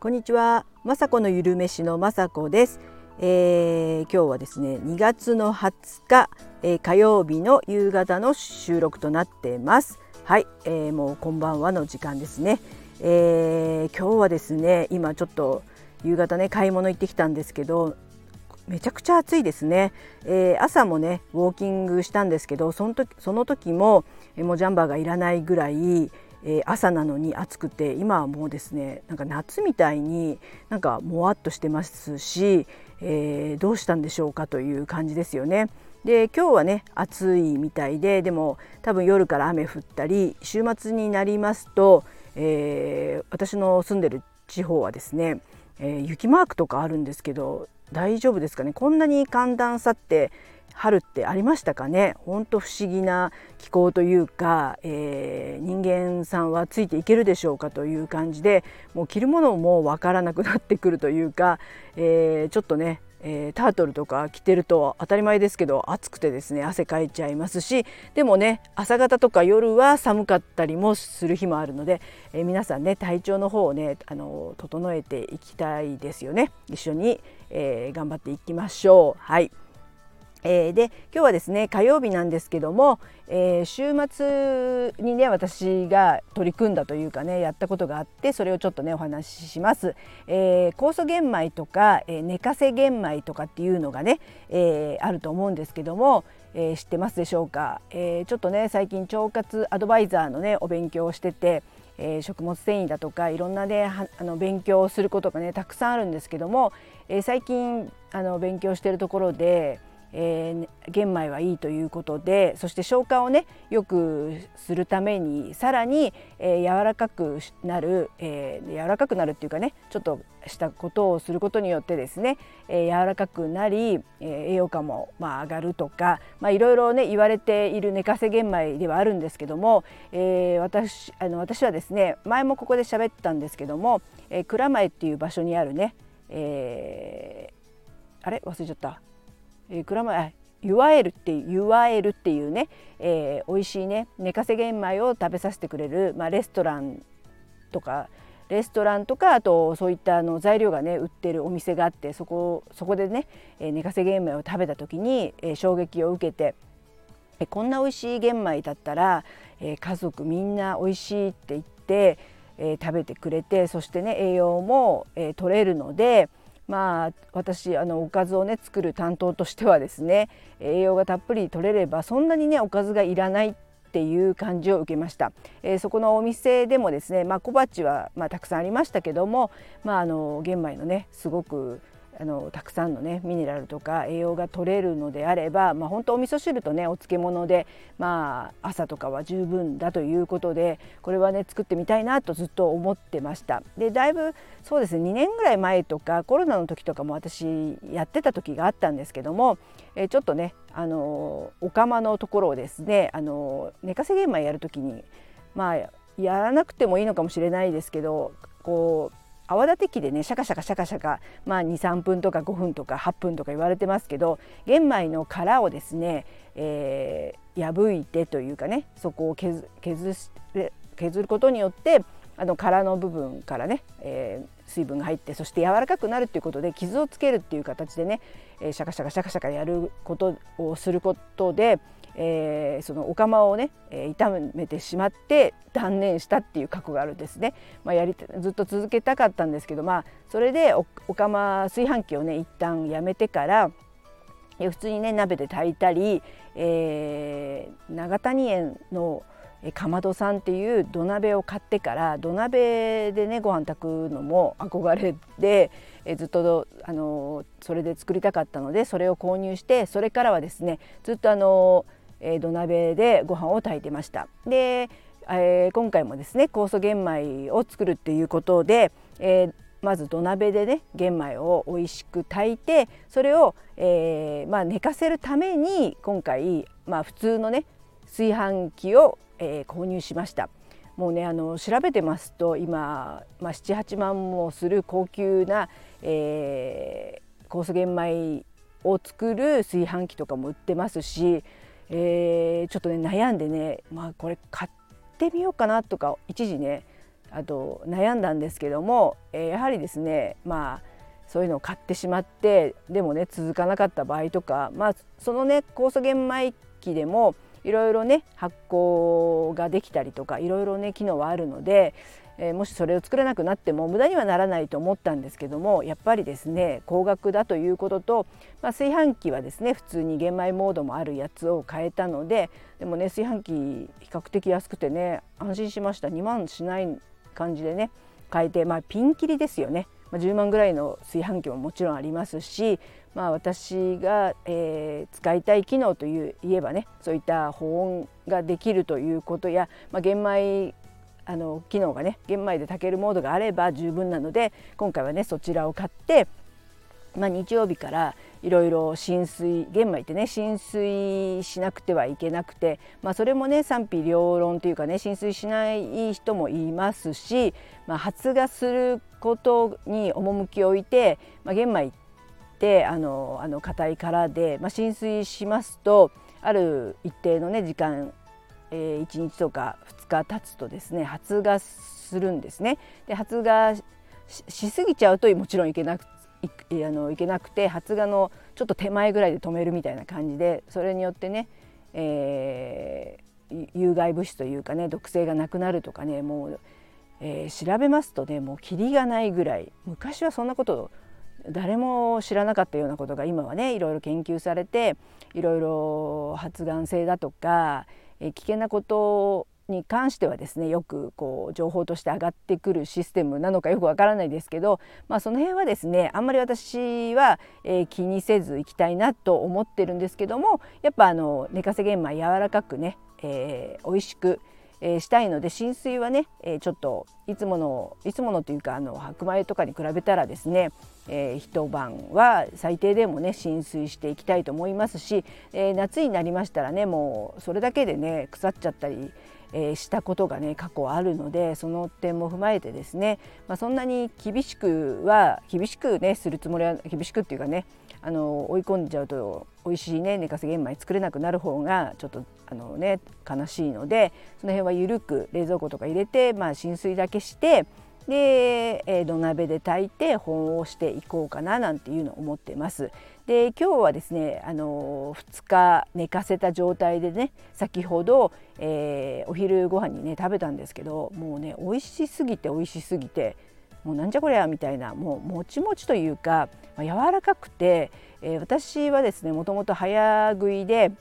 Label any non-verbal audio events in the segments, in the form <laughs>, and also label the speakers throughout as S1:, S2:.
S1: こんにちは、まさこのゆるめしのまさこです、えー、今日はですね2月の20日、えー、火曜日の夕方の収録となっています。はい、えー、もうこんばんはの時間ですね、えー、今日はですね今ちょっと夕方ね買い物行ってきたんですけどめちゃくちゃ暑いですね、えー、朝もねウォーキングしたんですけどその時その時も、えー、もうジャンバーがいらないぐらいえー、朝なのに暑くて今はもうですねなんか夏みたいになんかもわっとしてますし、えー、どうしたんでしょうかという感じですよね。で今日はね暑いみたいででも多分夜から雨降ったり週末になりますと、えー、私の住んでる地方はですね、え雪マークとかあるんですけど大丈夫ですかねこんなに寒暖差って春ってありましたかね？ほんと不思議な気候というか、えー、人間さんはついていけるでしょうかという感じでもう着るものもわからなくなってくるというか、えー、ちょっとねえー、タートルとか着てると当たり前ですけど暑くてですね汗かいちゃいますしでもね朝方とか夜は寒かったりもする日もあるので、えー、皆さんね体調の方をねあの整えていきたいですよね。一緒に、えー、頑張っていきましょう。はい。えー、で今日はですね火曜日なんですけども、えー、週末にね私が取り組んだというかねやったことがあってそれをちょっとねお話しします。えー、酵素玄米とか、えー、寝かせ玄米とかっていうのがね、えー、あると思うんですけども、えー、知ってますでしょうか、えー、ちょっとね最近腸活アドバイザーのねお勉強をしててえー、食物繊維だとかいろんなねあの勉強をすることがねたくさんあるんですけども、えー、最近あの勉強してるところでえー、玄米はいいということでそして消化をねよくするためにさらに、えー、柔らかくなる、えー、柔らかくなるっていうかねちょっとしたことをすることによってですね、えー、柔らかくなり、えー、栄養価もまあ上がるとか、まあ、いろいろね言われている寝かせ玄米ではあるんですけども、えー、私あの私はですね前もここで喋ったんですけども、えー、蔵前っていう場所にあるね、えー、あれ？忘れちゃった。えー、蔵前いわゆるっていわゆるっていうね、えー、美味しいね寝かせ玄米を食べさせてくれる、まあ、レストランとかレストランとかあとそういったあの材料がね売ってるお店があってそこそこでね、えー、寝かせ玄米を食べた時に、えー、衝撃を受けて、えー、こんな美味しい玄米だったら、えー、家族みんな美味しいって言って、えー、食べてくれてそしてね栄養も、えー、取れるので、まあ私あのおかずをね作る担当としてはですね栄養がたっぷり取れればそんなにねおかずがいらないっていう感じを受けました、えー、そこのお店でもですねまあ小鉢はまあたくさんありましたけどもまああの玄米のねすごくあのたくさんのねミネラルとか栄養が取れるのであれば、まあ、本当お味噌汁とねお漬物で、まあ、朝とかは十分だということでこれはね作ってみたいなとずっと思ってました。でだいぶそうですね2年ぐらい前とかコロナの時とかも私やってた時があったんですけども、え、ちょっとねあのお釜のところをですねあの寝かせ玄米やる時にまあやらなくてもいいのかもしれないですけどこう泡立て器でねシャカシャカシャカシャカ、まあ、23分とか5分とか8分とか言われてますけど玄米の殻をですね、えー、破いてというかねそこを削削ることによってあの殻の部分からね、えー、水分が入ってそして柔らかくなるっていうことで傷をつけるっていう形でね、えー、シャカシャカシャカシャカやることをすることで、えー、そのお釜をね、えー、痛めてしまって断念したっていう過去があるんですね、まあ、やりずっと続けたかったんですけど、まあ、それでおお釜炊飯器をね一旦やめてから普通にね鍋で炊いたり、えー、長谷園のかまどさんっていう土鍋を買ってから土鍋でねご飯炊くのも憧れでえずっとあのそれで作りたかったのでそれを購入してそれからはですねずっとあのえ土鍋でご飯を炊いてました。で、えー、今回もですね酵素玄米を作るっていうことで、えー、まず土鍋でね玄米を美味しく炊いてそれを、えーまあ、寝かせるために今回、まあ、普通のね炊飯器を、えー、購入しました。もうねあの調べてますと今、まあ、78万もする高級な、えー、酵素玄米を作る炊飯器とかも売ってますしえー、ちょっとね悩んでねまあこれ買ってみようかなとか一時ねあと悩んだんですけども、えー、やはりですねまあそういうのを買ってしまってでもね続かなかった場合とか、まあ、そのね酵素玄米機でもいろいろね発酵ができたりとかいろいろね機能はあるので、えー、もしそれを作れなくなっても無駄にはならないと思ったんですけどもやっぱりですね高額だということと、まあ、炊飯器はですね普通に玄米モードもあるやつを変えたのででもね炊飯器比較的安くてね安心しました2万しない感じでね変えてまあピンキリですよね。まあ、10万ぐらいの炊飯器ももちろんありますし、まあ、私が、えー、使いたい機能という言えばねそういった保温ができるということや、まあ、玄米あの機能がね玄米で炊けるモードがあれば十分なので今回はねそちらを買って、まあ、日曜日からいろいろ浸水玄米ってね浸水しなくてはいけなくて、まあ、それもね賛否両論というかね浸水しない人もいますし、まあ、発芽することに趣を置いて、まあ、玄米ってあのあの硬い殻で、まあ、浸水しますとある一定のね時間、えー、1日とか2日経つとですね発芽するんですね。で発芽しすぎちゃうともちろんいけなくいあのいけなくて発芽のちょっと手前ぐらいで止めるみたいな感じでそれによってね、えー、有害物質というかね毒性がなくなるとかねもう、えー、調べますとねもうキリがないぐらい昔はそんなこと誰も知らなかったようなことが今はねいろいろ研究されていろいろ発がん性だとか、えー、危険なことに関してはですねよくこう情報として上がってくるシステムなのかよくわからないですけど、まあ、その辺はですねあんまり私は、えー、気にせずいきたいなと思ってるんですけどもやっぱあの寝かせ玄米柔らかくね、えー、美味しくえー、したいので浸水はね、えー、ちょっといつものいつものというかあの白米とかに比べたらですね、えー、一晩は最低でもね浸水していきたいと思いますし、え、夏になりましたらねもうそれだけでね腐っちゃったり、え、したことがね過去あるのでその点も踏まえてですね、まあ、そんなに厳しくは厳しくねするつもりは厳しくっていうかねあの追い込んじゃうと美味しいね寝かせ玄米作れなくなる方がちょっとあのね悲しいのでその辺は緩く冷蔵庫とか入れて、まあ、浸水だけしてで、えー、土鍋で炊いて保温していこうかななんていうのを思ってます。で今日はですねあの2日寝かせた状態でね先ほど、えー、お昼ご飯にね食べたんですけどもうね美味しすぎて美味しすぎてもうなんじゃこりゃみたいなもうもちもちというか、まあ、柔らかくて、えー、私はですねもともと早食いで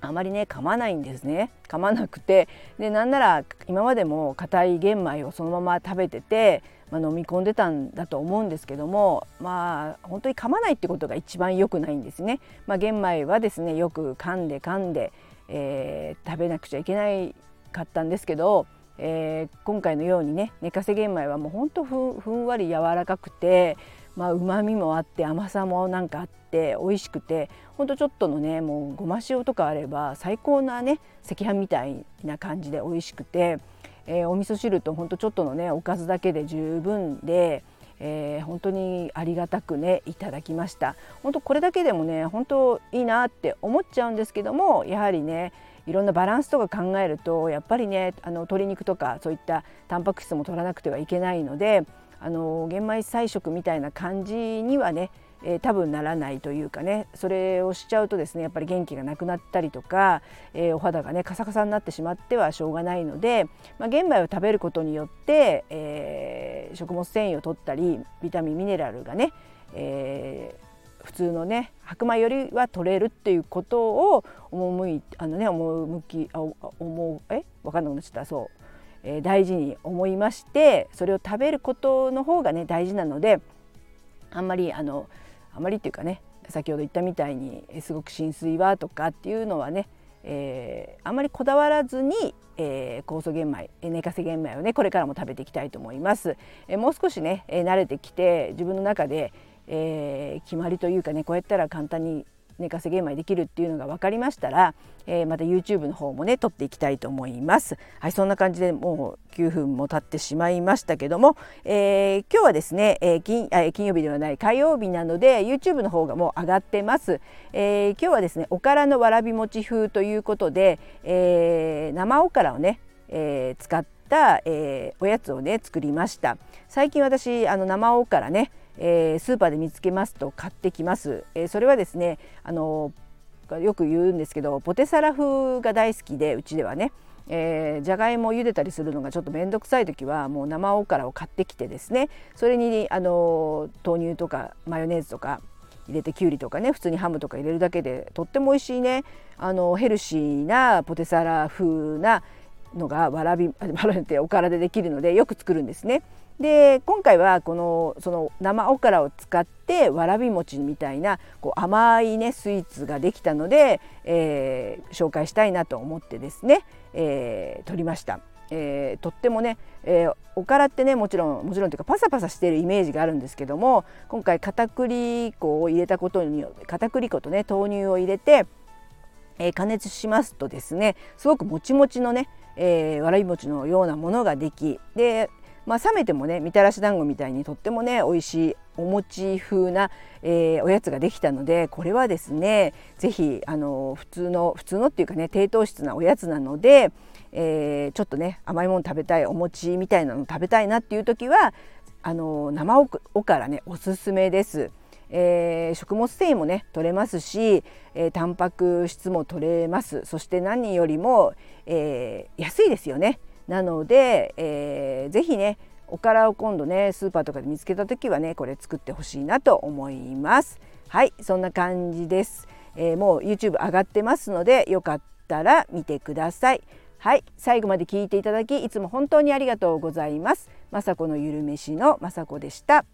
S1: あまりね噛まないんですね噛まなくてでなんなら今までも硬い玄米をそのまま食べてて、まあ、飲み込んでたんだと思うんですけどもまあ本当に噛まないってことが一番良くないんですね。まあ、玄米はですねよく噛んで噛んで、えー、食べなくちゃいけないかったんですけど、えー、今回のようにね寝かせ玄米はもうほんとふんわり柔らかくてまあ、旨味もあって甘さもなんかあって美味しくてほんとちょっとのねもうごま塩とかあれば最高なね赤飯みたいな感じで美味しくて、えー、お味噌汁とほんとちょっとのねおかずだけで十分で。えー、本当にありがたくねいただきました本当これだけでもね本当いいなって思っちゃうんですけどもやはりねいろんなバランスとか考えるとやっぱりねあの鶏肉とかそういったタンパク質も取らなくてはいけないのであの玄米菜食みたいな感じにはね、えー、多分ならないというかねそれをしちゃうとですねやっぱり元気がなくなったりとか、えー、お肌がねカサカサになってしまってはしょうがないので、まあ、玄米を食べることによって、えー、食物繊維を取ったりビタミンミネラルがね、え、普通のね白米よりは取れるっていうことを思いあのね思きあ思うえ？分かんなくなっちゃった。そう。え大事に思いましてそれを食べることの方がね大事なのであんまりあのあまりっていうかね先ほど言ったみたいにすごく浸水はとかっていうのはね、えー、あんまりこだわらずに、えー、酵素玄米寝かせ玄米をねこれからも食べていきたいと思います。えー、もう少しね、え慣れてきて自分の中で、え決まりというかねこうやったら簡単に寝かせ玄米できるっていうのが分かりましたら、えー、また YouTube の方もね撮っていきたいと思います。はいそんな感じでもう9分も経ってしまいましたけども、えー、今日はですね、えー、金あ金曜日ではない火曜日なので YouTube の方がもう上がってます。えー、今日はですねおからのわらび餅風ということで、えー、生おからをねえー、使った、えー、おやつをね作りました最近私あの生おからね、えー、スーパーで見つけますと買ってきます、えー、それはですねあのよく言うんですけどポテサラ風が大好きでうちではね。えー、じゃがいもを茹でたりするのがちょっと面倒くさい時はもう生おからを買ってきてですね。それにあの豆乳とかマヨネーズとか入れてきゅうりとかね普通にハムとか入れるだけでとっても美味しいね。あのヘルシーなポテサラ風なのがわらび <laughs> わらびっておからでできるのでよく作るんですね。で今回はこのその生おからを使ってわらび餅みたいなこう甘いねスイーツができたので、えー、紹介したいなと思ってですね、えー、撮りました。えー、とってもね、えー、おからってねもちろんもちろんというかパサパサしてるイメージがあるんですけども今回片栗粉を入れたことによって片栗粉とね豆乳を入れて、えー、加熱しますとですねすごくもちもちのね、えわらび餅のようなものができでまあ、冷めてもねみたらし団子みたいにとってもね美味しいお餅風な、えー、おやつができたのでこれはですね是非あの普通の普通のっていうかね低糖質なおやつなので、えー、ちょっとね甘いもの食べたいお餅みたいなの食べたいなっていう時はあの生おからねおすすめです。えー、食物繊維もね取れますし、えー、タンパク質も取れます。そして何よりも、えー、安いですよね。なので、えー、ぜひねおからを今度ねスーパーとかで見つけた時はねこれ作ってほしいなと思います。はいそんな感じです、えー、もう YouTube 上がってますのでよかったら見てください。はい最後まで聞いていただきいつも本当にありがとうございます。雅子のゆるめしの雅子でした。